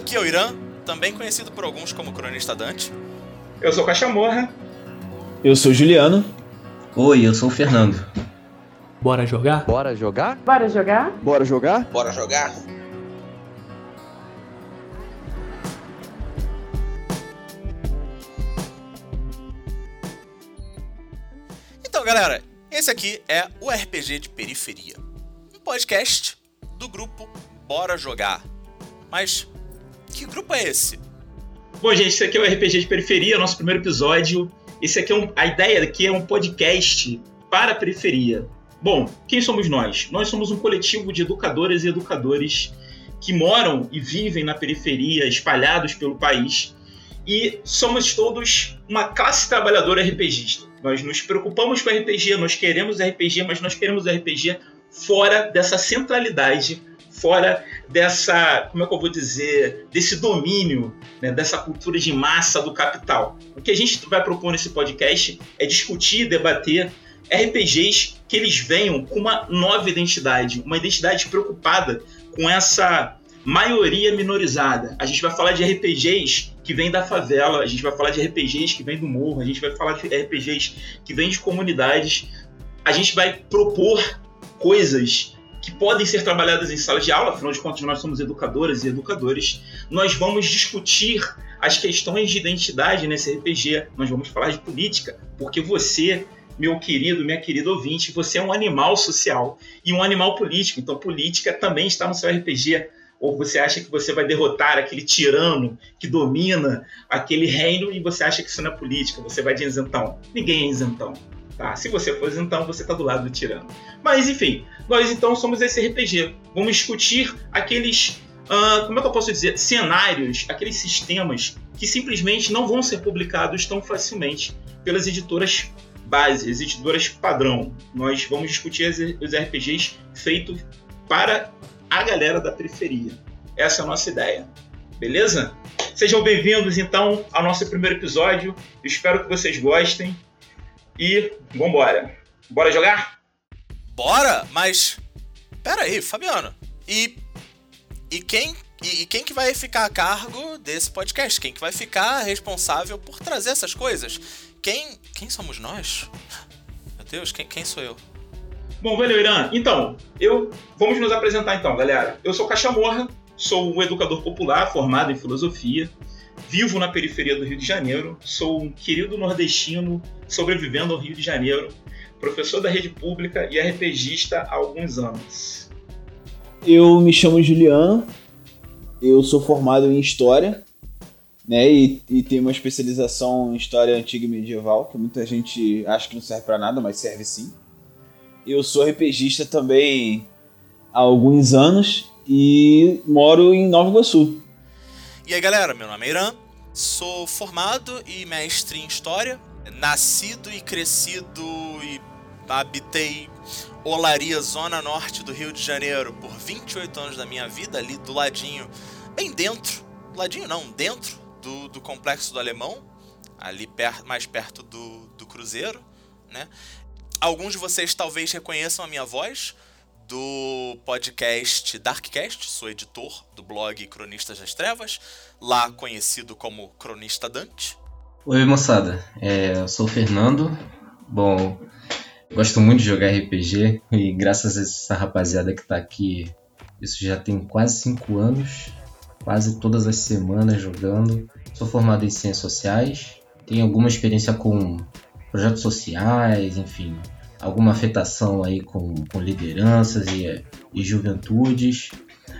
Aqui é o Irã, também conhecido por alguns como Cronista Dante. Eu sou Cachamorra. Eu sou Juliano. Oi, eu sou o Fernando. Bora jogar? Bora jogar? Bora jogar? Bora jogar? Bora jogar? Então, galera, esse aqui é o RPG de Periferia, um podcast do grupo Bora Jogar. Mas que grupo é esse? Bom, gente, esse aqui é o RPG de Periferia, nosso primeiro episódio. Esse aqui é um, a ideia aqui é um podcast para a periferia. Bom, quem somos nós? Nós somos um coletivo de educadoras e educadores que moram e vivem na periferia, espalhados pelo país, e somos todos uma classe trabalhadora RPGista. Nós nos preocupamos com RPG, nós queremos RPG, mas nós queremos RPG fora dessa centralidade, fora dessa, como é que eu vou dizer, desse domínio, né, dessa cultura de massa do capital. O que a gente vai propor nesse podcast é discutir, debater RPGs que eles venham com uma nova identidade, uma identidade preocupada com essa maioria minorizada. A gente vai falar de RPGs que vêm da favela, a gente vai falar de RPGs que vêm do morro, a gente vai falar de RPGs que vêm de comunidades. A gente vai propor coisas que podem ser trabalhadas em sala de aula, afinal de contas nós somos educadoras e educadores. Nós vamos discutir as questões de identidade nesse RPG, nós vamos falar de política, porque você meu querido, minha querida ouvinte, você é um animal social e um animal político. Então, política também está no seu RPG. Ou você acha que você vai derrotar aquele tirano que domina aquele reino e você acha que isso não é política, você vai de isentão. Ninguém é isentão. Tá? Se você for isentão, você está do lado do tirano. Mas, enfim, nós então somos esse RPG. Vamos discutir aqueles Uh, como é que eu posso dizer, cenários, aqueles sistemas que simplesmente não vão ser publicados tão facilmente pelas editoras base, as editoras padrão. Nós vamos discutir os RPGs feitos para a galera da periferia. Essa é a nossa ideia. Beleza? Sejam bem-vindos então ao nosso primeiro episódio. espero que vocês gostem. E vambora. Bora jogar? Bora? Mas. Pera aí, Fabiano. E. E quem. E, e quem que vai ficar a cargo desse podcast? Quem que vai ficar responsável por trazer essas coisas? Quem. Quem somos nós? Meu Deus, quem, quem sou eu? Bom, valeu, Irã. Então, eu. Vamos nos apresentar então, galera. Eu sou Cachamorra, sou um educador popular formado em filosofia, vivo na periferia do Rio de Janeiro, sou um querido nordestino sobrevivendo ao Rio de Janeiro, professor da rede pública e RPGista há alguns anos. Eu me chamo Juliano, eu sou formado em História né? E, e tem uma especialização em história antiga e medieval, que muita gente acha que não serve para nada, mas serve sim. Eu sou RPGista também há alguns anos e moro em Nova Iguaçu. E aí galera, meu nome é Irã, sou formado e mestre em História, nascido e crescido e habitei Olaria, zona norte do Rio de Janeiro, por 28 anos da minha vida, ali do ladinho, bem dentro, ladinho não, dentro do, do Complexo do Alemão, ali per, mais perto do, do Cruzeiro, né? Alguns de vocês talvez reconheçam a minha voz do podcast Darkcast, sou editor do blog Cronistas das Trevas, lá conhecido como Cronista Dante. Oi moçada, é, eu sou o Fernando. Bom, gosto muito de jogar RPG e graças a essa rapaziada que está aqui, isso já tem quase 5 anos quase todas as semanas jogando. Sou formado em ciências sociais, tenho alguma experiência com projetos sociais, enfim, alguma afetação aí com, com lideranças e, e juventudes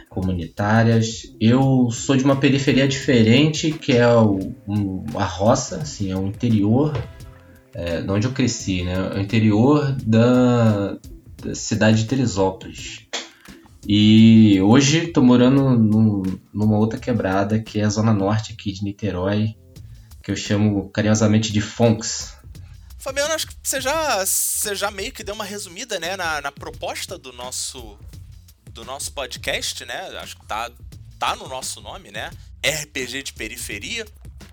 comunitárias. Eu sou de uma periferia diferente, que é o, um, a roça, assim, é o interior, é, de onde eu cresci, né? O interior da, da cidade de Teresópolis. E hoje estou morando num, numa outra quebrada, que é a zona norte aqui de Niterói, que eu chamo carinhosamente de Fonks. Fabiano, acho que você já, você já meio que deu uma resumida né, na, na proposta do nosso, do nosso podcast, né? Acho que tá, tá no nosso nome, né? RPG de periferia.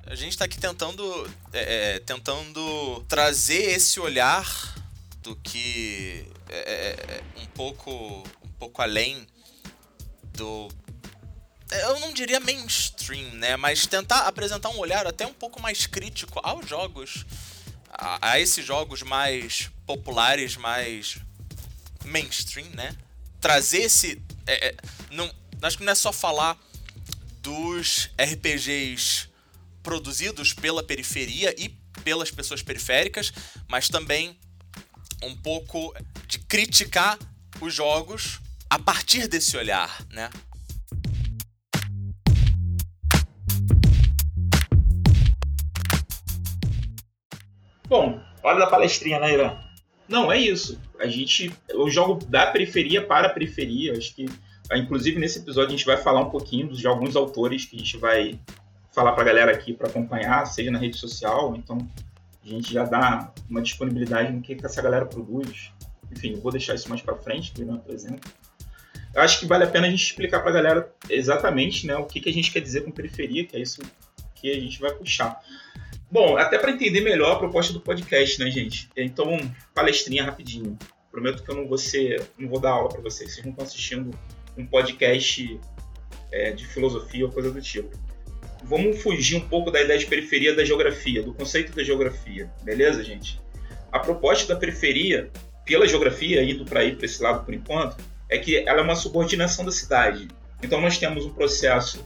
A gente está aqui tentando, é, é, tentando trazer esse olhar do que é, é, é um pouco pouco além do. Eu não diria mainstream mainstream, né? Mas tentar apresentar um olhar até um pouco mais crítico aos jogos, a, a esses jogos mais populares, mais mainstream, né? Trazer esse. É, é, não, acho que não é só falar dos RPGs produzidos pela periferia e pelas pessoas periféricas, mas também um pouco de criticar os jogos a partir desse olhar, né? Bom, hora da palestrinha, né, Irã? Não, é isso. A gente. Eu jogo da periferia para a periferia. Acho que, inclusive, nesse episódio a gente vai falar um pouquinho de alguns autores que a gente vai falar para a galera aqui para acompanhar, seja na rede social, então a gente já dá uma disponibilidade no que, que essa galera produz. Enfim, vou deixar isso mais para frente, que não exemplo. Eu acho que vale a pena a gente explicar para a galera exatamente né, o que, que a gente quer dizer com periferia, que é isso que a gente vai puxar. Bom, até para entender melhor a proposta do podcast, né, gente? Então, palestrinha rapidinho. Prometo que eu não vou ser, não vou dar aula para vocês. Vocês não estão assistindo um podcast é, de filosofia ou coisa do tipo. Vamos fugir um pouco da ideia de periferia da geografia, do conceito da geografia, beleza, gente? A proposta da periferia, pela geografia, indo para ir para esse lado por enquanto, é que ela é uma subordinação da cidade. Então nós temos um processo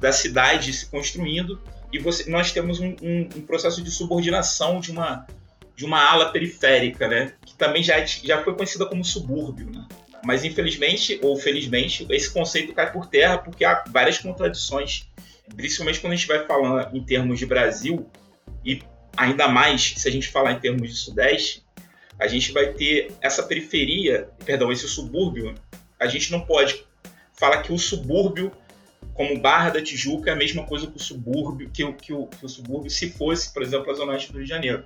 da cidade se construindo e você, nós temos um, um, um, processo de subordinação de uma, de uma ala periférica, né? que também já, já foi conhecida como subúrbio. Né? Mas infelizmente, ou felizmente, esse conceito cai por terra porque há várias contradições, principalmente quando a gente vai falando em termos de Brasil, e ainda mais se a gente falar em termos de Sudeste, a gente vai ter essa periferia, perdão, esse subúrbio, a gente não pode falar que o subúrbio como Barra da Tijuca é a mesma coisa que o subúrbio, que, que, o, que o subúrbio se fosse, por exemplo, a Zona Oeste do Rio de Janeiro.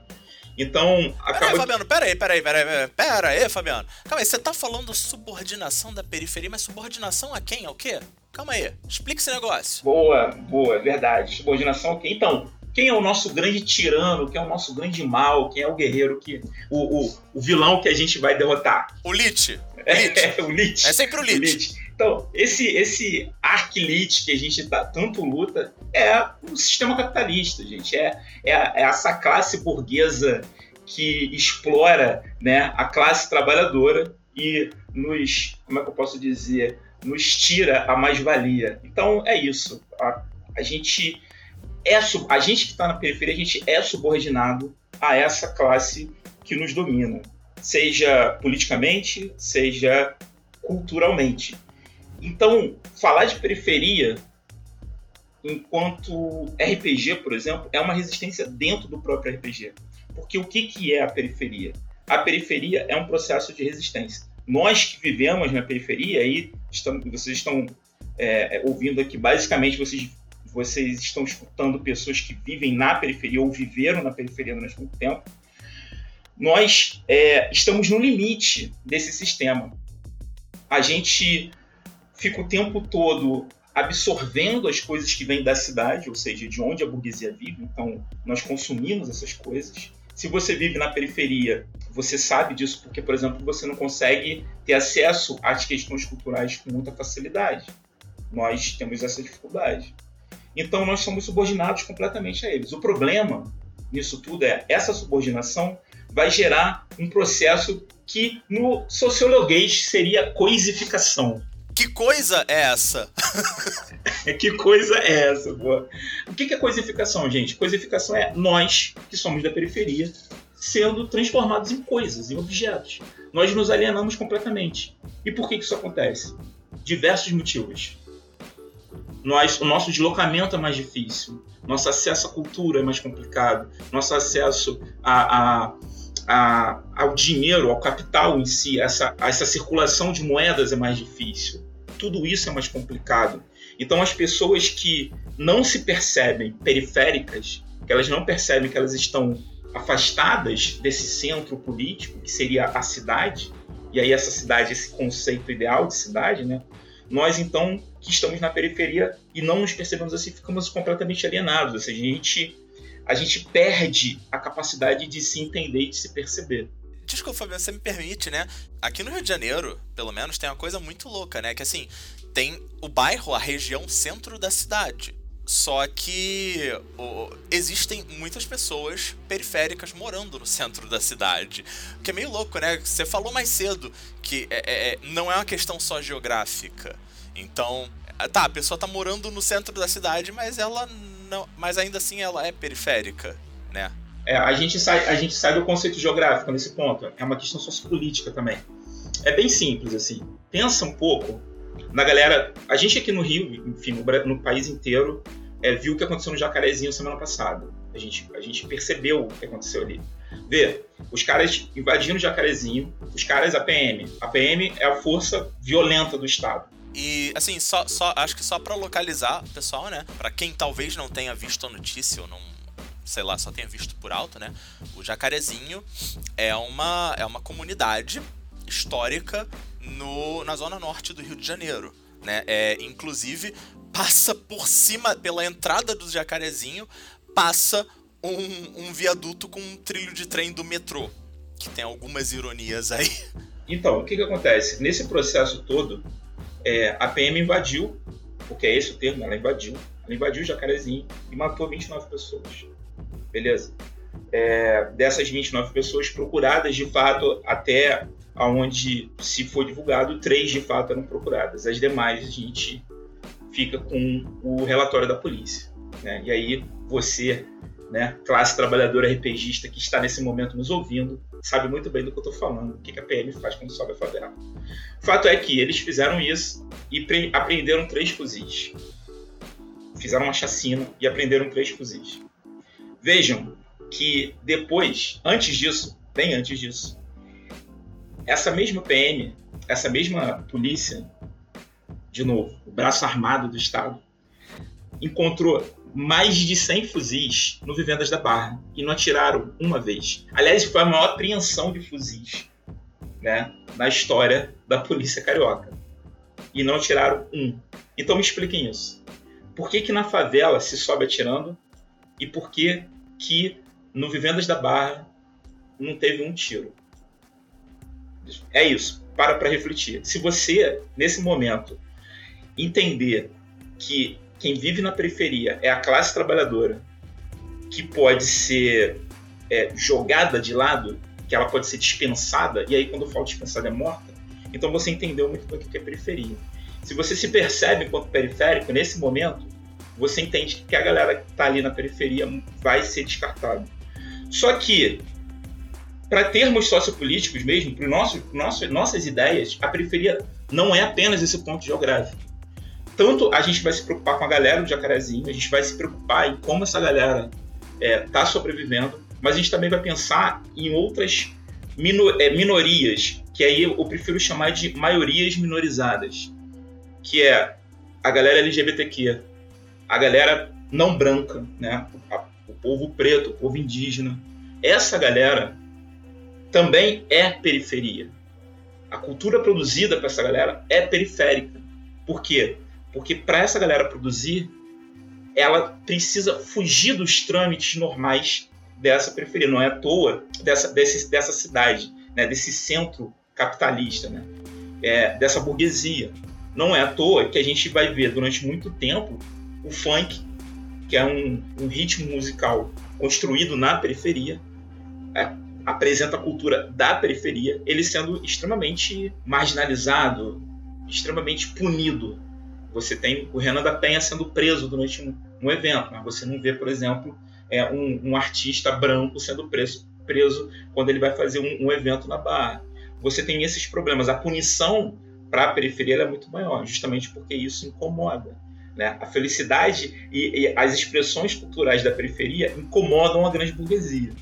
Então, acaba... Peraí, Fabiano, peraí, peraí, peraí, peraí, Fabiano. Calma aí, você tá falando subordinação da periferia, mas subordinação a quem? Ao quê? Calma aí, explica esse negócio. Boa, boa, verdade. Subordinação quê? Então, quem é o nosso grande tirano, quem é o nosso grande mal, quem é o guerreiro que. O, o, o vilão que a gente vai derrotar? O Lich. É, é, o Lich. É sempre o Lich. O Lich. Então, esse, esse arquilite que a gente tá, tanto luta é o sistema capitalista, gente. É, é, é essa classe burguesa que explora né, a classe trabalhadora e nos, como é que eu posso dizer, nos tira a mais-valia. Então, é isso. A, a gente é a gente que está na periferia, a gente é subordinado a essa classe que nos domina, seja politicamente, seja culturalmente. Então, falar de periferia enquanto RPG, por exemplo, é uma resistência dentro do próprio RPG. Porque o que, que é a periferia? A periferia é um processo de resistência. Nós que vivemos na periferia, aí vocês estão é, é, ouvindo aqui, basicamente vocês, vocês estão escutando pessoas que vivem na periferia ou viveram na periferia durante muito tempo. Nós é, estamos no limite desse sistema. A gente fica o tempo todo absorvendo as coisas que vêm da cidade, ou seja, de onde a burguesia vive, então nós consumimos essas coisas. Se você vive na periferia, você sabe disso porque, por exemplo, você não consegue ter acesso às questões culturais com muita facilidade. Nós temos essa dificuldade. Então nós somos subordinados completamente a eles. O problema nisso tudo é essa subordinação vai gerar um processo que no sociologuês seria coisificação. Que coisa é essa? que coisa é essa, pô? O que é coisificação, gente? Coisificação é nós, que somos da periferia, sendo transformados em coisas, em objetos. Nós nos alienamos completamente. E por que isso acontece? Diversos motivos. Nós, o nosso deslocamento é mais difícil, nosso acesso à cultura é mais complicado, nosso acesso a, a a, ao dinheiro, ao capital em si, essa, essa circulação de moedas é mais difícil. Tudo isso é mais complicado. Então, as pessoas que não se percebem periféricas, que elas não percebem que elas estão afastadas desse centro político, que seria a cidade, e aí essa cidade, esse conceito ideal de cidade, né? Nós, então, que estamos na periferia e não nos percebemos assim, ficamos completamente alienados. Ou seja, a gente a gente perde a capacidade de se entender e de se perceber. Desculpa, Fabiano, você me permite, né? Aqui no Rio de Janeiro, pelo menos, tem uma coisa muito louca, né? Que assim, tem o bairro, a região centro da cidade. Só que o, existem muitas pessoas periféricas morando no centro da cidade. Que é meio louco, né? Você falou mais cedo que é, é, é não é uma questão só geográfica. Então, tá, a pessoa tá morando no centro da cidade, mas ela não. Mas ainda assim ela é periférica, né? É, a gente sai, a gente sai do conceito geográfico nesse ponto. É uma questão sociopolítica também. É bem simples, assim. Pensa um pouco na galera. A gente aqui no Rio, enfim, no, no país inteiro, é, viu o que aconteceu no Jacarezinho semana passada. A gente, a gente percebeu o que aconteceu ali. Vê, os caras invadindo o Jacarezinho, os caras, a PM. A PM é a força violenta do Estado. E, assim, só, só acho que só para localizar o pessoal, né? Para quem talvez não tenha visto a notícia ou não, sei lá, só tenha visto por alto, né? O Jacarezinho é uma, é uma comunidade histórica no, na zona norte do Rio de Janeiro. Né? É, inclusive, passa por cima, pela entrada do Jacarezinho, passa um, um viaduto com um trilho de trem do metrô. Que tem algumas ironias aí. Então, o que, que acontece? Nesse processo todo, é, a PM invadiu, porque é esse o termo, ela invadiu, ela invadiu o Jacarezinho e matou 29 pessoas. Beleza? É, dessas 29 pessoas procuradas, de fato, até onde se foi divulgado, três de fato eram procuradas. As demais a gente fica com o relatório da polícia. Né? E aí você, né, classe trabalhadora RPGista que está nesse momento nos ouvindo, sabe muito bem do que eu estou falando, o que a PM faz quando sobe a favela. Fato é que eles fizeram isso e apreenderam três fuzis. Fizeram uma chacina e apreenderam três fuzis. Vejam que depois, antes disso, bem antes disso, essa mesma PM, essa mesma polícia, de novo, o braço armado do Estado, encontrou mais de 100 fuzis no Vivendas da Barra e não atiraram uma vez. Aliás, foi a maior apreensão de fuzis né, na história da polícia carioca. E não atiraram um. Então me expliquem isso. Por que, que na favela se sobe atirando e por que, que no Vivendas da Barra não teve um tiro? É isso. Para para refletir. Se você, nesse momento, entender que quem vive na periferia é a classe trabalhadora que pode ser é, jogada de lado, que ela pode ser dispensada, e aí quando eu falo dispensada é morta, então você entendeu muito bem o que é periferia. Se você se percebe enquanto periférico, nesse momento, você entende que a galera que está ali na periferia vai ser descartada. Só que, para termos sociopolíticos mesmo, para nosso, nossas ideias, a periferia não é apenas esse ponto geográfico tanto a gente vai se preocupar com a galera do Jacarezinho, a gente vai se preocupar em como essa galera está é, tá sobrevivendo, mas a gente também vai pensar em outras minor, é, minorias, que aí eu prefiro chamar de maiorias minorizadas, que é a galera LGBTQ, a galera não branca, né? o povo preto, o povo indígena. Essa galera também é periferia. A cultura produzida para essa galera é periférica. Por quê? Porque para essa galera produzir, ela precisa fugir dos trâmites normais dessa periferia. Não é à toa dessa, desse, dessa cidade, né? desse centro capitalista, né? É, dessa burguesia. Não é à toa que a gente vai ver durante muito tempo o funk, que é um, um ritmo musical construído na periferia, é, apresenta a cultura da periferia, ele sendo extremamente marginalizado, extremamente punido você tem o Renan da Penha sendo preso durante um, um evento, mas você não vê, por exemplo, é, um, um artista branco sendo preso, preso quando ele vai fazer um, um evento na Barra. Você tem esses problemas. A punição para a periferia é muito maior, justamente porque isso incomoda. Né? A felicidade e, e, as expressões culturais da periferia incomodam a grande burguesia,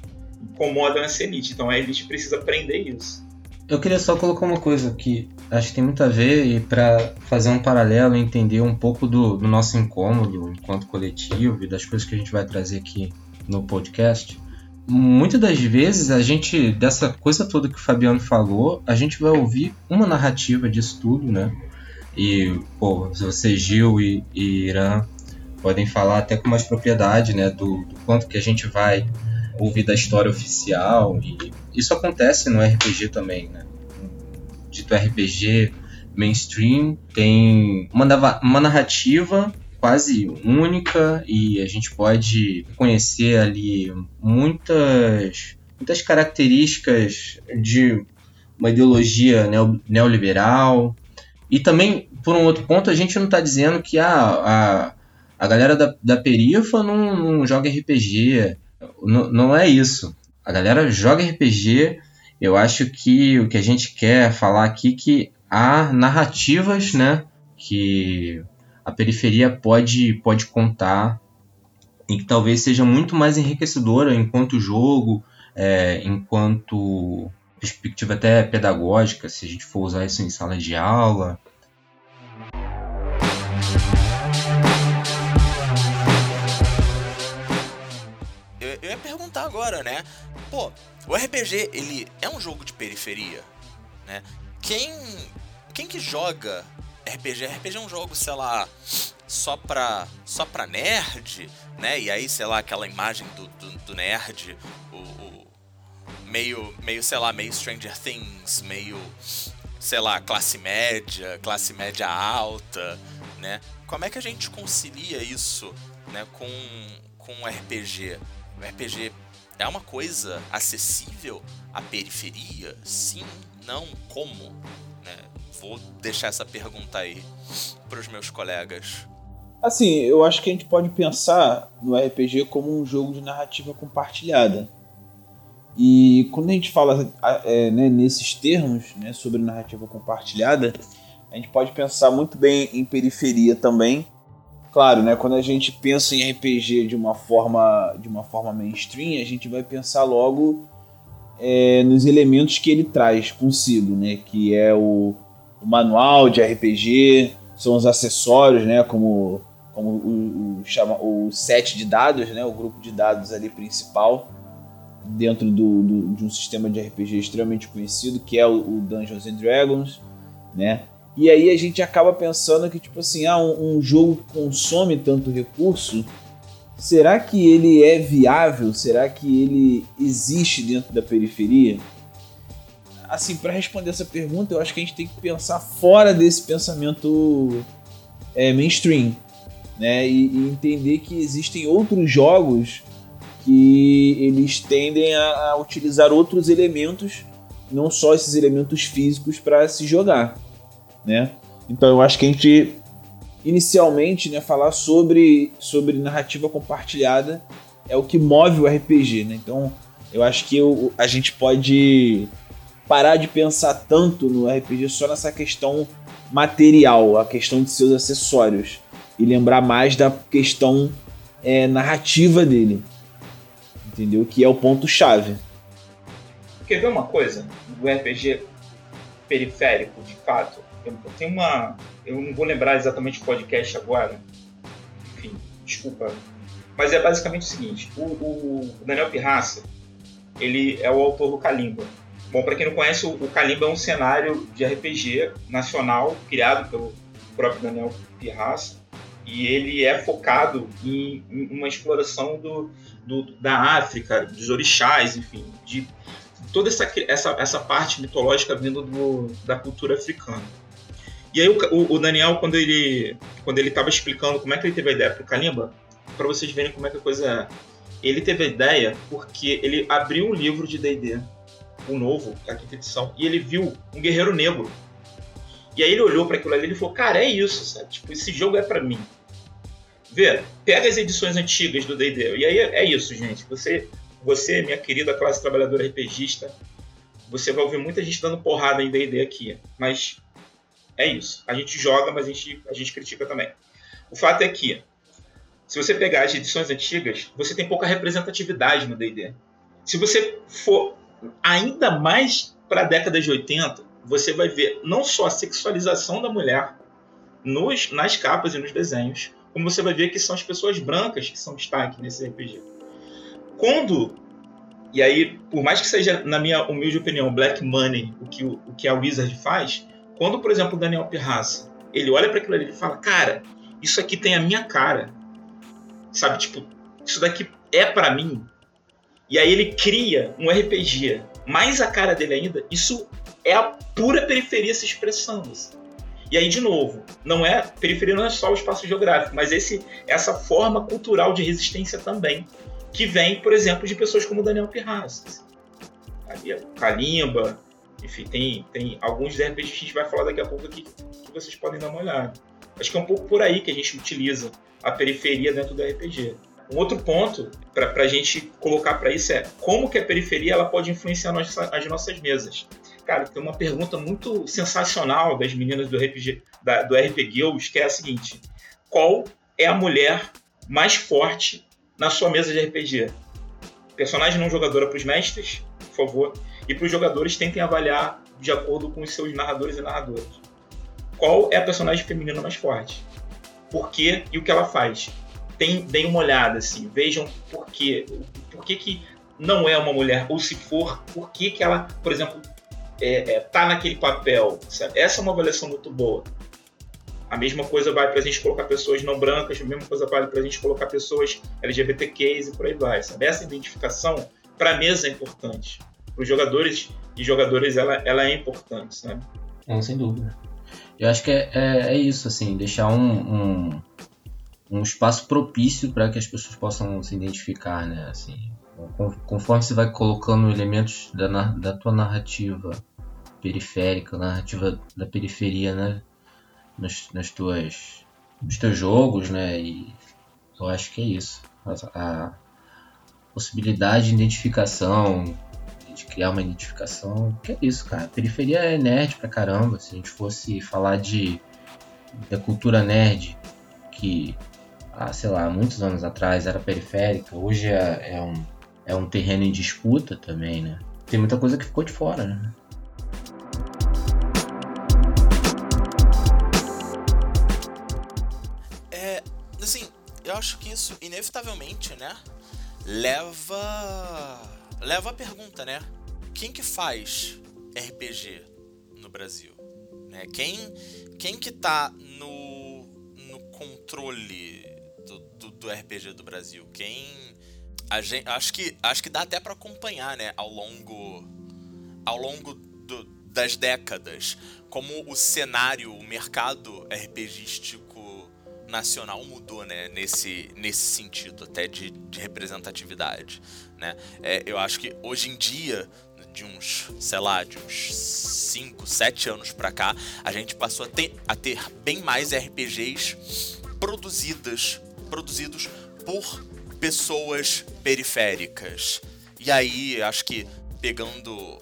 incomodam essa elite. Então a elite precisa aprender isso. Eu queria só colocar uma coisa que acho que tem muito a ver e para fazer um paralelo e entender um pouco do, do, nosso incômodo enquanto coletivo e das coisas que a gente vai trazer aqui no podcast. Muitas das vezes a gente, dessa coisa toda que o Fabiano falou, a gente vai ouvir uma narrativa disso tudo, né? E, pô, você, Gil e, e Irã podem falar até com mais propriedade, né? Do, do quanto que a gente vai ouvir da história oficial e isso acontece no RPG também, né? Dito RPG mainstream tem uma, uma narrativa quase única e a gente pode conhecer ali muitas, muitas características de uma ideologia neoliberal. E também, por um outro ponto, a gente não está dizendo que ah, a, a galera da, da perifa não, não joga RPG. Não, é isso. A galera joga RPG. Eu acho que o que a gente quer falar aqui é que há narrativas, né, que a periferia pode, pode contar e que talvez seja muito mais enriquecedora enquanto jogo, é, enquanto perspectiva até pedagógica, se a gente for usar isso em sala de aula. Né? Pô, o RPG, ele é um jogo de periferia, né? Quem, quem que joga RPG? RPG é um jogo, sei lá, só pra, só pra nerd, né? E aí, sei lá, aquela imagem do, do, do nerd, o, o, meio, meio, sei lá, meio Stranger Things, meio, sei lá, classe média, classe média alta, né? Como é que a gente concilia isso, né, com, com um RPG? O RPG é uma coisa acessível à periferia? Sim, não, como? Né? Vou deixar essa pergunta aí para os meus colegas. Assim, eu acho que a gente pode pensar no RPG como um jogo de narrativa compartilhada. E quando a gente fala é, né, nesses termos né, sobre narrativa compartilhada, a gente pode pensar muito bem em periferia também. Claro, né, quando a gente pensa em RPG de uma forma de uma forma mainstream, a gente vai pensar logo é, nos elementos que ele traz consigo, né, que é o, o manual de RPG, são os acessórios, né, como como o, o, chama, o set de dados, né, o grupo de dados ali principal dentro do, do, de um sistema de RPG extremamente conhecido que é o, o, Dungeons and Dragons, né? E aí a gente acaba pensando que tipo assim, ah, um, um jogo que consome tanto recurso, será que ele é viável? Será que ele existe dentro da periferia? Assim, para responder essa pergunta, eu acho que a gente tem que pensar fora desse pensamento é, mainstream, né? E, e, entender que existem outros jogos que eles tendem a, a utilizar outros elementos, não só esses elementos físicos para se jogar, né? Então eu acho que a gente inicialmente, né, falar sobre sobre narrativa compartilhada é o que move o RPG, né? Então eu acho que eu, a gente pode parar de pensar tanto no RPG só nessa questão material, a questão de seus acessórios e lembrar mais da questão é, narrativa dele, entendeu? Que é o ponto chave. Quer ver uma coisa do RPG periférico, de fato? Tenho uma, eu não vou lembrar exatamente o podcast agora. Enfim, desculpa. Mas é basicamente o seguinte: o, o Daniel Pirraça, ele é o autor do Kalimba. Bom, para quem não conhece, o Kalimba é um cenário de RPG nacional criado pelo próprio Daniel Pirraça e ele é focado em, em uma exploração do, do, da África, dos orixás, enfim, de toda essa, essa, essa parte mitológica vindo do, da cultura africana. E aí o, o Daniel, quando ele quando ele estava explicando como é que ele teve a ideia para o Kalimba, para vocês verem como é que a coisa é, ele teve a ideia porque ele abriu um livro de D&D o novo, a quinta edição, e ele viu um guerreiro negro. E aí ele olhou para aquilo ali e falou: Cara, é isso, sabe? Tipo, esse jogo é para mim. Vê, pega as edições antigas do D&D. E aí é isso, gente. Você, você, minha querida classe trabalhadora RPGista, você vai ouvir muita gente dando porrada em D&D aqui. Mas é isso. A gente joga, mas a gente, a gente critica também. O fato é que, se você pegar as edições antigas, você tem pouca representatividade no D&D. Se você for ainda mais para a década de 80, você vai ver não só a sexualização da mulher nos, nas capas e nos desenhos, como você vai ver que são as pessoas brancas que são destaque nesse RPG. Quando, e aí, por mais que seja, na minha humilde opinião, Black Money, o que, o, que a Wizard faz, quando, por exemplo, o Daniel Pirraça, ele olha para aquilo ali e fala, cara, isso aqui tem a minha cara. Sabe, tipo, isso daqui é para mim. E aí ele cria um RPG mais a cara dele ainda, isso é a pura periferia se expressando. E aí, de novo, não é periferia não é só o espaço geográfico, mas esse, essa forma cultural de resistência também, que vem, por exemplo, de pessoas como Daniel Pirraça. Kalimba, enfim, tem, tem alguns RPGs que a gente vai falar daqui a pouco aqui que vocês podem dar uma olhada. Acho que é um pouco por aí que a gente utiliza a periferia dentro do RPG. Um outro ponto para a gente colocar para isso é como que a periferia ela pode influenciar nossa, as nossas mesas. Cara, tem uma pergunta muito sensacional das meninas do RPG, da, do RPG que é a seguinte: qual é a mulher mais forte na sua mesa de RPG? Personagem não jogadora para os mestres, por favor, e para os jogadores tentem avaliar de acordo com os seus narradores e narradoras. Qual é a personagem feminina mais forte? Por quê e o que ela faz? Tem, deem uma olhada, assim, vejam por quê. Por que, que não é uma mulher, ou se for, por que, que ela, por exemplo, é, é, tá naquele papel. Sabe? Essa é uma avaliação muito boa. A mesma coisa vale para a gente colocar pessoas não brancas, a mesma coisa vale para a gente colocar pessoas LGBTQs e por aí vai. Sabe? Essa identificação, para a mesa, é importante. Os jogadores e jogadores, ela, ela é importante. Sabe? Não, sem dúvida. Eu acho que é, é, é isso, assim, deixar um, um, um espaço propício para que as pessoas possam se identificar, né? Assim, conforme você vai colocando elementos da, da tua narrativa periférica, narrativa da periferia, né? Nas, nas tuas, nos teus jogos, né? E eu acho que é isso. A, a possibilidade de identificação, de criar uma identificação, que é isso, cara. A periferia é nerd pra caramba. Se a gente fosse falar de da cultura nerd, que há, sei lá, muitos anos atrás era periférica, hoje é, é um, é um terreno em disputa também, né? Tem muita coisa que ficou de fora, né? eu acho que isso, inevitavelmente, né, leva leva a pergunta, né? Quem que faz RPG no Brasil? Né? Quem, quem que tá no, no controle do, do, do RPG do Brasil? Quem... Gente, acho, que, acho que dá até para acompanhar, né? Ao longo, ao longo do, das décadas, como o cenário, o mercado RPGístico nacional mudou, né, nesse, nesse sentido até de, de representatividade, né? É, eu acho que hoje em dia, de uns, sei lá, de uns 5, 7 anos para cá, a gente passou a ter, a ter bem mais RPGs produzidas, produzidos por pessoas periféricas. E aí, acho que pegando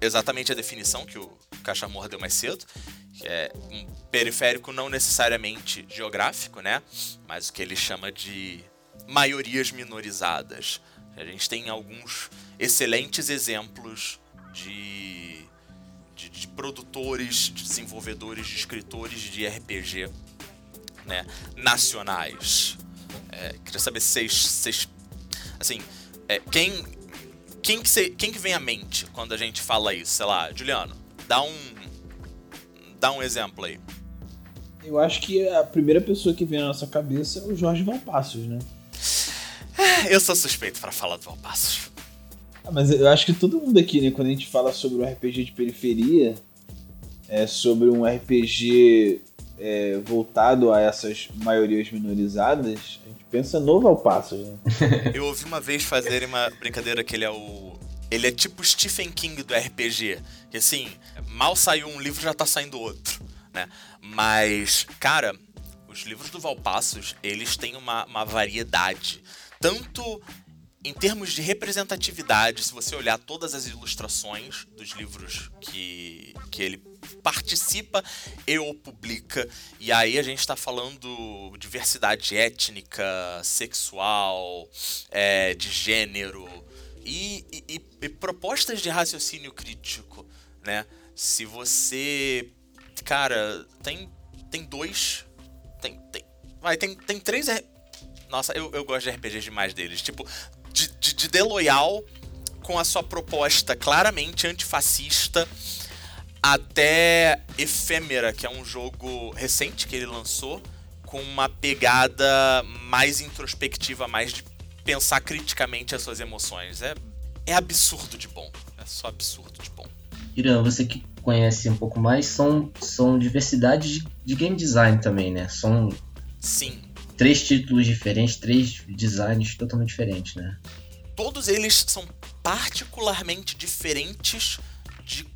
exatamente a definição que o Cachamorra deu mais cedo, é um periférico não necessariamente geográfico, né? Mas o que ele chama de maiorias minorizadas. A gente tem alguns excelentes exemplos de, de, de produtores, de desenvolvedores, de escritores de RPG né, nacionais. É, queria saber se vocês, assim, é, quem, quem, que cê, quem que vem à mente quando a gente fala isso? Sei lá, Juliano, dá um, dá um exemplo aí. Eu acho que a primeira pessoa que vem na nossa cabeça é o Jorge Valpassos, né? Eu sou suspeito para falar do Valpassos. Ah, mas eu acho que todo mundo aqui, né, quando a gente fala sobre um RPG de periferia, é sobre um RPG é, voltado a essas maiorias minorizadas, a gente pensa no Valpassos, né? eu ouvi uma vez fazerem uma brincadeira que ele é o ele é tipo Stephen King do RPG. Que assim, mal saiu um livro já tá saindo outro, né? Mas, cara, os livros do Valpassos, eles têm uma, uma variedade. Tanto em termos de representatividade, se você olhar todas as ilustrações dos livros que, que ele participa e ou publica, e aí a gente está falando diversidade étnica, sexual, é, de gênero, e, e, e, propostas de raciocínio crítico, né? Se você. Cara, tem, tem dois. Tem, tem, vai, tem, tem três. Nossa, eu, eu gosto de RPGs demais deles. Tipo, de, de, de The Loyal com a sua proposta claramente antifascista até Efêmera, que é um jogo recente que ele lançou, com uma pegada mais introspectiva, mais de pensar criticamente as suas emoções. É, é absurdo de bom. É só absurdo de bom. Irã, você que conhece um pouco mais, são, são diversidade de, de game design também, né? São Sim. três títulos diferentes, três designs totalmente diferentes, né? Todos eles são particularmente diferentes de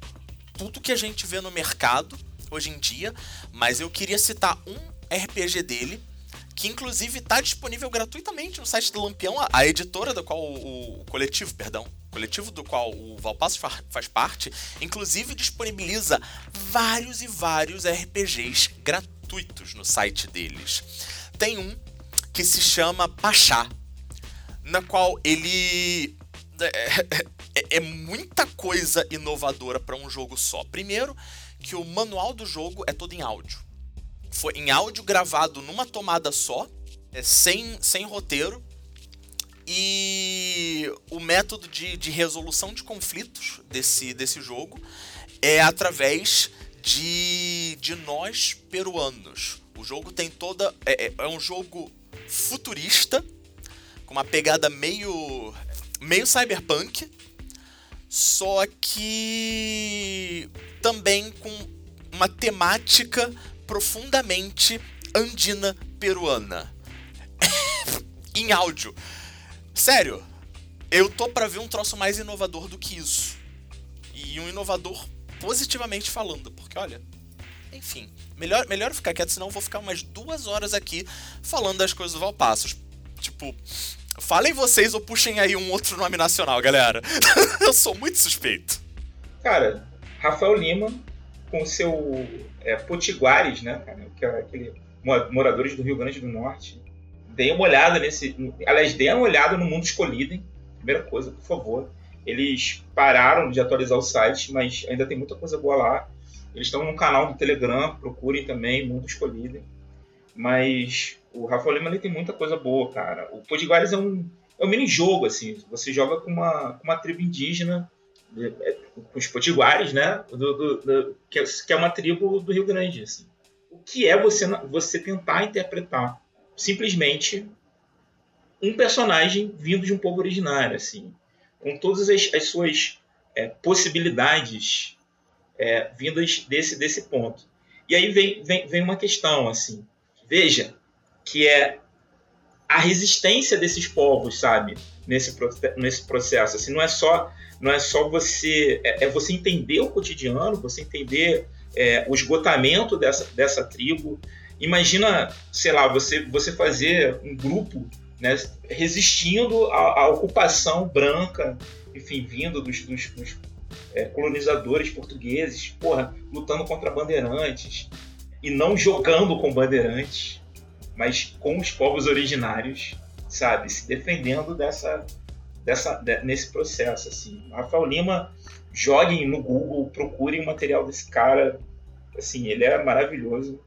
tudo que a gente vê no mercado hoje em dia, mas eu queria citar um RPG dele, que inclusive está disponível gratuitamente no site do Lampião, a, editora da qual o, o coletivo, perdão, coletivo do qual o Valpasso fa- faz parte, inclusive disponibiliza vários e vários RPGs gratuitos no site deles. Tem um que se chama Pachá, na qual ele é, é- é muita coisa inovadora para um jogo só. Primeiro, que o manual do jogo é todo em áudio. Foi em áudio gravado numa tomada só, é, sem, sem roteiro. E o método de, de resolução de conflitos desse, desse jogo é através de, de nós peruanos. O jogo tem toda. É, é- é um jogo futurista, com uma pegada meio. meio cyberpunk. Só que também com uma temática profundamente andina peruana. em áudio. Sério, eu tô pra ver um troço mais inovador do que isso. E um inovador positivamente falando, porque olha, enfim, melhor, melhor ficar quieto, senão eu vou ficar umas duas horas aqui falando das coisas do Valpassos. Tipo, falem vocês ou puxem aí um outro nome nacional, galera. eu sou muito suspeito. Cara, Rafael Lima, com seu é, Potiguares, né, cara? Que é aquele mo- moradores do Rio Grande do Norte. Dei uma olhada nesse. Aliás, dei uma olhada no Mundo Escolhido, hein? Primeira coisa, por favor. Eles pararam de atualizar o site, mas ainda tem muita coisa boa lá. Eles estão no canal do Telegram, procurem também, Mundo Escolhido. Mas o Rafael Lima ele tem muita coisa boa, cara. O Potiguares é um, é um mini-jogo, assim. Você joga com uma, com uma tribo indígena os potiguares, né? Do, do- do- que, é, que é uma tribo do Rio Grande. Assim. O que é você, você tentar interpretar simplesmente um personagem vindo de um povo originário, assim, com todas as, as suas é, possibilidades é, vindas desse, desse ponto. E aí vem, vem, vem uma questão, assim, veja, que é a resistência desses povos, sabe, nesse, nesse processo. Assim, não é só não é só você é, é você entender o cotidiano, você entender é, o esgotamento dessa, dessa tribo. Imagina, sei lá, você você fazer um grupo né, resistindo à, à ocupação branca, enfim, vindo dos, dos- dos, é, colonizadores portugueses, porra, lutando contra bandeirantes e não jogando com bandeirantes, mas com os povos originários, sabe, se defendendo dessa dessa, de- nesse processo. Assim. Rafael Lima, joguem no Google, procurem o material desse cara. Assim, ele é maravilhoso.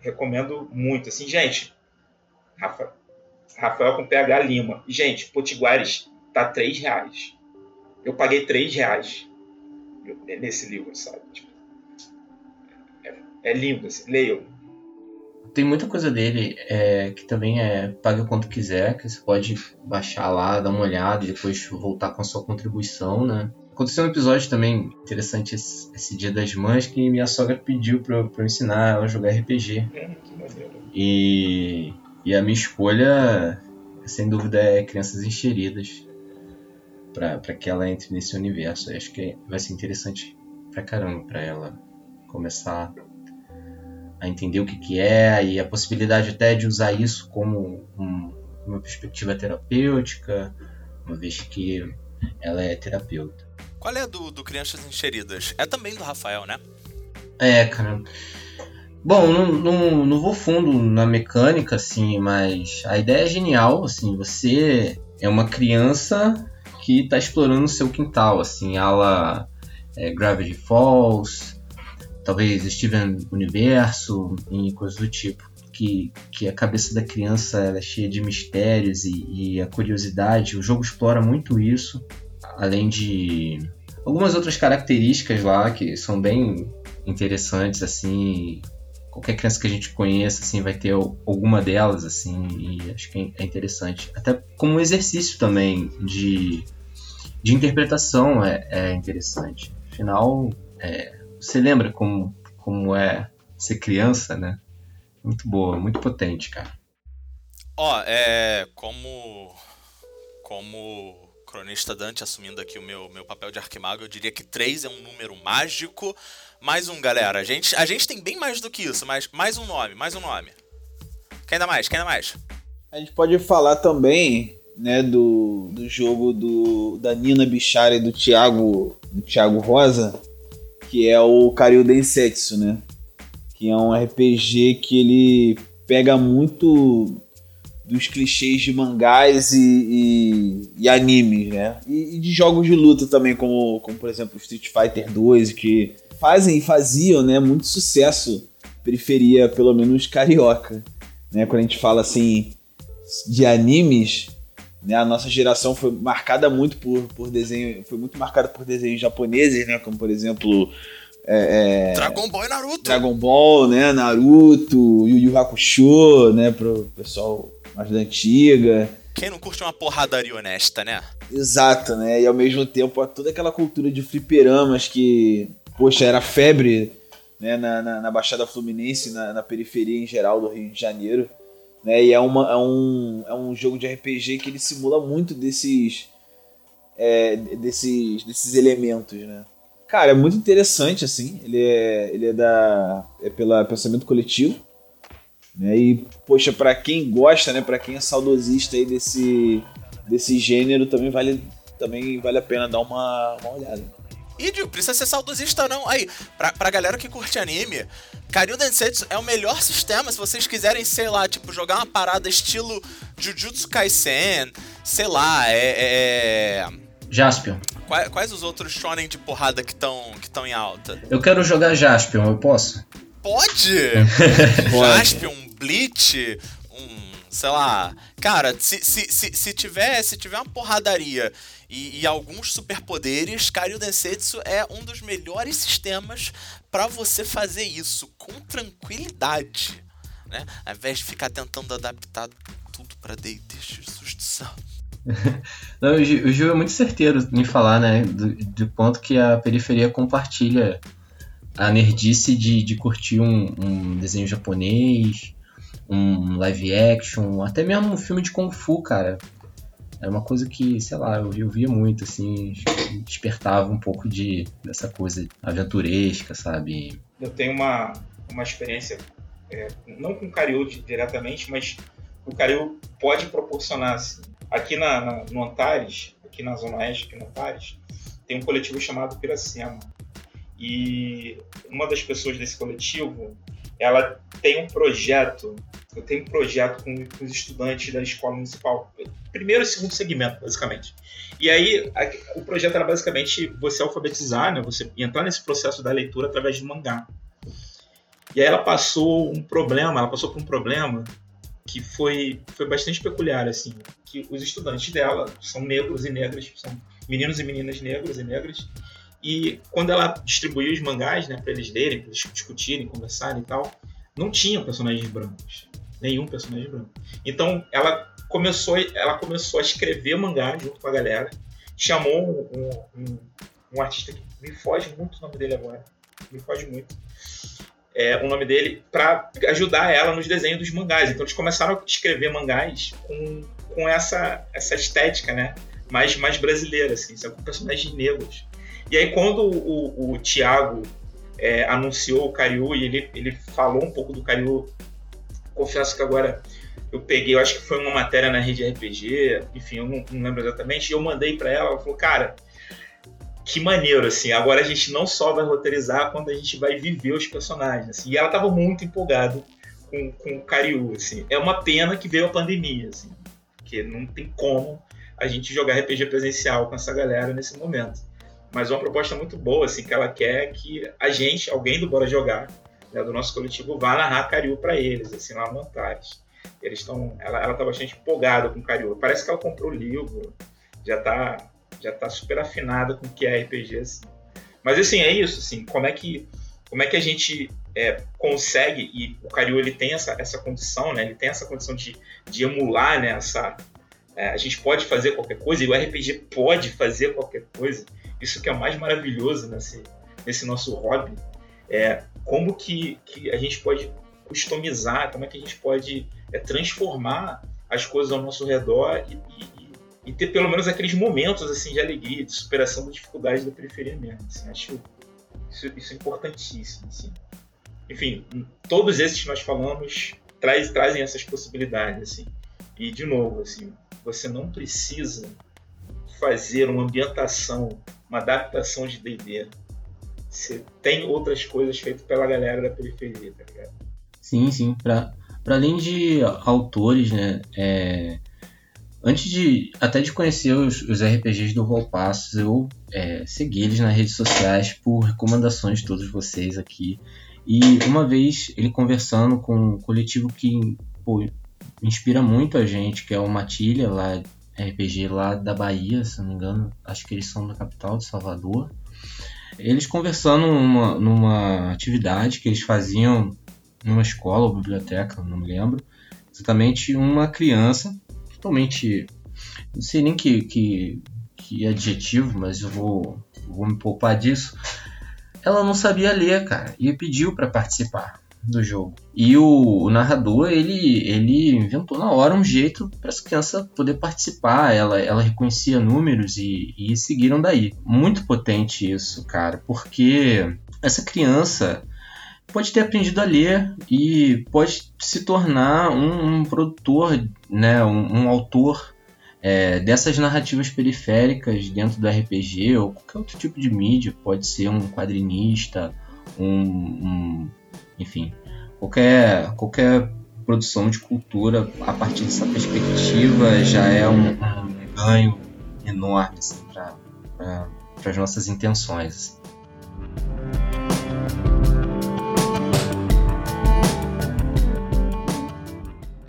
Recomendo muito. Assim, gente, Rafa, Rafael com PH Lima. Gente, Potiguares tá 3 reais. Eu paguei 3 reais nesse livro, sabe? Tipo, é, é lindo, assim, leiam. Tem muita coisa dele é, que também é paga quanto quiser, que você pode baixar lá, dar uma olhada e depois voltar com a sua contribuição, né? Aconteceu um episódio também interessante esse, esse dia das mães que minha sogra pediu pra, eu- pra eu ensinar ela a jogar RPG. Hum, que maneiro. E, e a minha escolha, sem dúvida, é Crianças Encheridas. Pra, pra que ela entre nesse universo. Eu acho que vai ser interessante pra caramba pra ela começar a entender o que, que é e a possibilidade até de usar isso como um- uma perspectiva terapêutica, uma vez que ela é terapeuta. Qual é a do, do Crianças Encheridas? É também do Rafael, né? É, cara. Bom, não, não, não vou fundo na mecânica, assim, mas a ideia é genial, assim, você é uma criança que tá explorando o seu quintal, assim, ela é, Gravity Falls, talvez Steven Universo e coisas do tipo. Que, que a cabeça da criança ela é cheia de mistérios e, e a curiosidade. O jogo explora muito isso, além de algumas outras características lá que são bem interessantes, assim. Qualquer criança que a gente conheça, assim, vai ter al- alguma delas, assim, e acho que é interessante. Até como exercício também de, de interpretação é, é interessante. Afinal, é, você lembra como, como é ser criança, né? Muito boa, muito potente, cara. Ó, é. Como. Como cronista Dante assumindo aqui o meu, meu papel de arquimago, eu diria que 3 é um número mágico. Mais um, galera. A gente, a gente tem bem mais do que isso, mas mais um nome, mais um nome. Quem dá mais? Quem dá mais? A gente pode falar também, né, do, do jogo do, da Nina Bichara e do Thiago, do Thiago Rosa, que é o Karyu Densetsu, né? Que é um RPG que ele pega muito dos clichês de mangás e, e, e animes, né? E, e, de jogos de luta também, como, como por exemplo Street Fighter 2, que fazem e faziam né, muito sucesso, periferia pelo menos carioca. Né? Quando a gente fala assim de animes, né, a nossa geração foi marcada muito por, por desenho, foi muito marcada por desenhos japoneses, né? Como por exemplo é, é, Dragon Ball e Naruto. Dragon Ball, né? Naruto, Yu Yu Hakusho, né? Pro pessoal mais da antiga. Quem não curte uma porradaria honesta, né? Exato, né? E ao mesmo tempo toda aquela cultura de fliperamas que, poxa, era febre né? na, na, na Baixada Fluminense, na, na, periferia em geral do Rio de Janeiro. Né? E é, uma, é, um, é um jogo de RPG que ele simula muito desses, é, desses, desses elementos, né? Cara, é muito interessante, assim. Ele é, ele é da. É pela pensamento coletivo. Né? E, poxa, para quem gosta, né, para quem é saudosista aí desse, desse gênero, também vale, também vale a pena dar uma, uma olhada. E não precisa ser saudosista não. Aí, pra, pra galera que curte anime, Karyu Densetsu é o melhor sistema se vocês quiserem, sei lá, tipo, jogar uma parada estilo Jujutsu Kaisen, sei lá, é... é... Jaspion. Quais, quais, os outros shonen de porrada que estão que em alta? Eu quero jogar Jaspion, eu posso? Pode! Jaspion, Bleach, sei lá. Cara, se, se, se, se, tiver, se tiver uma porradaria e, e alguns superpoderes, Karyu Densetsu é um dos melhores sistemas para você fazer isso com tranquilidade. Né? Ao invés de ficar tentando adaptar tudo para do céu. Não, o Gil é muito certeiro em falar, né? Do, do ponto que a periferia compartilha a nerdice de, de curtir um, um, desenho japonês, um live action, até mesmo um filme de Kung Fu, cara. Era uma coisa que, sei lá, eu, eu via muito, assim, despertava um pouco de dessa coisa aventuresca, sabe? Eu tenho uma, uma experiência, é, não com Karyu diretamente, mas o Karyu pode proporcionar, assim. Aqui na, na, no Antares, aqui na Zona Oeste, aqui no Antares, tem um coletivo chamado Piracema. E uma das pessoas desse coletivo, ela tem um projeto, eu tenho um projeto com, os estudantes da escola municipal, primeiro e segundo segmento, basicamente. E aí, a, o projeto era basicamente você alfabetizar, né, você entrar nesse processo da leitura através de mangá. E aí ela passou um problema, ela passou por um problema que foi, foi bastante peculiar, assim, que os estudantes dela são negros e negras, são meninos e meninas negros e negras, e quando ela distribuiu os mangás, né, para eles lerem, para eles discutirem, conversarem e tal, não tinham personagens brancos, nenhum personagem branco. Então ela começou, ela começou a escrever mangá junto com a galera, chamou um, um, um artista que me foge muito o nome dele agora, me foge muito. É, o nome dele para ajudar ela nos desenhos dos mangás. Então eles começaram a escrever mangás com, com essa, essa estética, né? Mais, mais brasileira, assim, com personagens negros. E aí, quando o, o Thiago é, anunciou o Cariú e ele, ele falou um pouco do Cariú, confesso que agora eu peguei, eu acho que foi uma matéria na rede RPG, enfim, eu não, não lembro exatamente, e eu mandei para ela, ela falou, cara, que maneiro, assim, agora a gente não só vai roteirizar quando a gente vai viver os personagens, assim, e ela estava muito empolgada com, com o Cariú, assim, é uma pena que veio a pandemia, assim, porque não tem como a gente jogar RPG presencial com essa galera nesse momento mas uma proposta muito boa, assim, que ela quer que a gente, alguém do Bora Jogar, né, do nosso coletivo, vá narrar Cariú para eles, assim, lá no Antares. Eles estão, ela, ela tá bastante empolgada com Cariú. Parece que ela comprou o livro, já tá, já tá super afinada com o que é RPG, assim. Mas, assim, é isso, assim, como é que, como é que a gente é, consegue, e o Cariú, ele tem essa, essa condição, né, ele tem essa condição de, de emular, né, essa, é, a gente pode fazer qualquer coisa e o RPG pode fazer qualquer coisa. Isso que é o mais maravilhoso nesse, nesse nosso hobby. É como que, que a gente pode customizar, como é que a gente pode é, transformar as coisas ao nosso redor e, e, e, ter pelo menos aqueles momentos assim de alegria, de superação da dificuldade da periferia mesmo. Assim, acho isso, isso importantíssimo. Assim. Enfim, todos esses que nós falamos traz, trazem essas possibilidades. Assim. E, de novo, assim, você não precisa fazer uma ambientação, uma adaptação de D&D. Você tem outras coisas feitas pela galera da periferia, tá ligado? Sim, sim. Para além de autores, né? É, antes de até de conhecer os, os RPGs do Volpassos, eu é, segui eles nas redes sociais por recomendações de todos vocês aqui. E uma vez ele conversando com um coletivo que pô, inspira muito a gente, que é o Matilha, lá, RPG lá da Bahia, se não me engano, acho que eles são da capital de Salvador. Eles conversando numa, numa atividade que eles faziam numa escola ou biblioteca, não me lembro, exatamente uma criança, totalmente, não sei nem que, que, que adjetivo, mas eu vou, vou me poupar disso. Ela não sabia ler, cara, e pediu para participar do jogo. E o, o, narrador, ele, ele inventou na hora um jeito para essa criança poder participar. Ela, ela reconhecia números e, e seguiram daí. Muito potente isso, cara, porque essa criança pode ter aprendido a ler e pode se tornar um, um produtor, né, um, um autor é, dessas narrativas periféricas dentro do RPG ou qualquer outro tipo de mídia. Pode ser um quadrinista, um, um enfim, qualquer, qualquer produção de cultura a partir dessa perspectiva já é um, um ganho enorme assim, para as nossas intenções.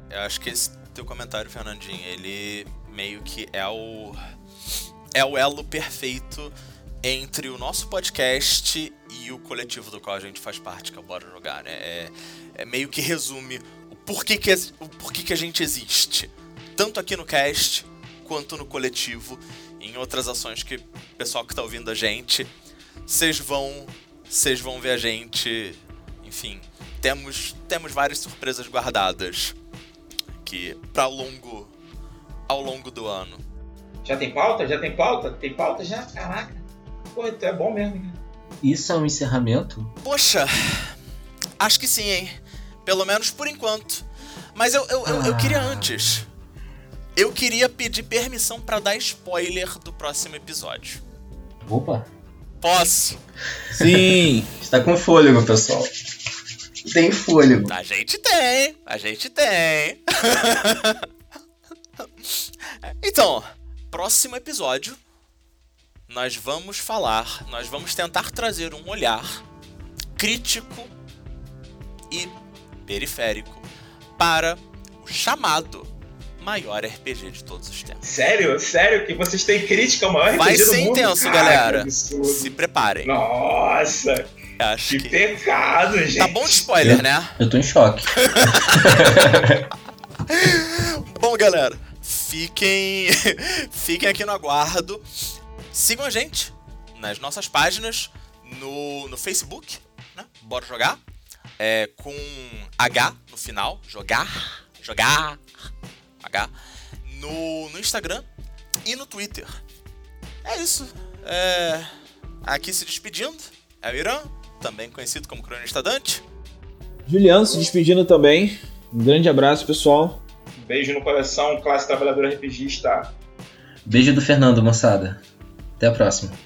Eu acho que esse teu comentário, Fernandinho, ele meio que é o é o elo perfeito entre o nosso podcast e o coletivo do qual a gente faz parte, que é o Bora Jogar, né? É, é meio que resume o porquê que, o porquê que a gente existe. Tanto aqui no cast, quanto no coletivo, em outras ações que o pessoal que tá ouvindo a gente, vocês vão, vocês vão ver a gente, enfim, temos, temos várias surpresas guardadas aqui para longo ao longo do ano. Já tem pauta? Já tem pauta? Tem pauta já? Caraca. Pô, tu é bom mesmo. Isso é um encerramento? Poxa, acho que sim, hein? Pelo menos por enquanto. Mas eu, eu, eu, eu Ah. queria antes. Eu queria pedir permissão pra dar spoiler do próximo episódio. Opa! Posso? Sim! Está com fôlego, pessoal. Tem fôlego. A gente tem, a gente tem. então, próximo episódio, nós vamos falar, nós vamos tentar trazer um olhar crítico e periférico para o chamado maior RPG de todos os tempos. Sério? Sério? Que vocês têm crítica ao maior Vai RPG do ser mundo? intenso, Caraca, galera. absurdo. Se preparem. Nossa, Acho que que pecado, gente. tá bom de spoiler, né? Eu tô em choque. Bom, galera, fiquem fiquem aqui no aguardo. Sigam a gente nas nossas páginas no, no Facebook, né? Bora jogar. É, com H no final. Jogar. Jogar. H. No, no Instagram e no Twitter. É isso. É, aqui se despedindo. É o Irã, também conhecido como Cronista Dante. Juliano se despedindo também. Um grande abraço, pessoal. Beijo no coração, classe trabalhadora RPGista. Beijo do Fernando, moçada. Até a próxima.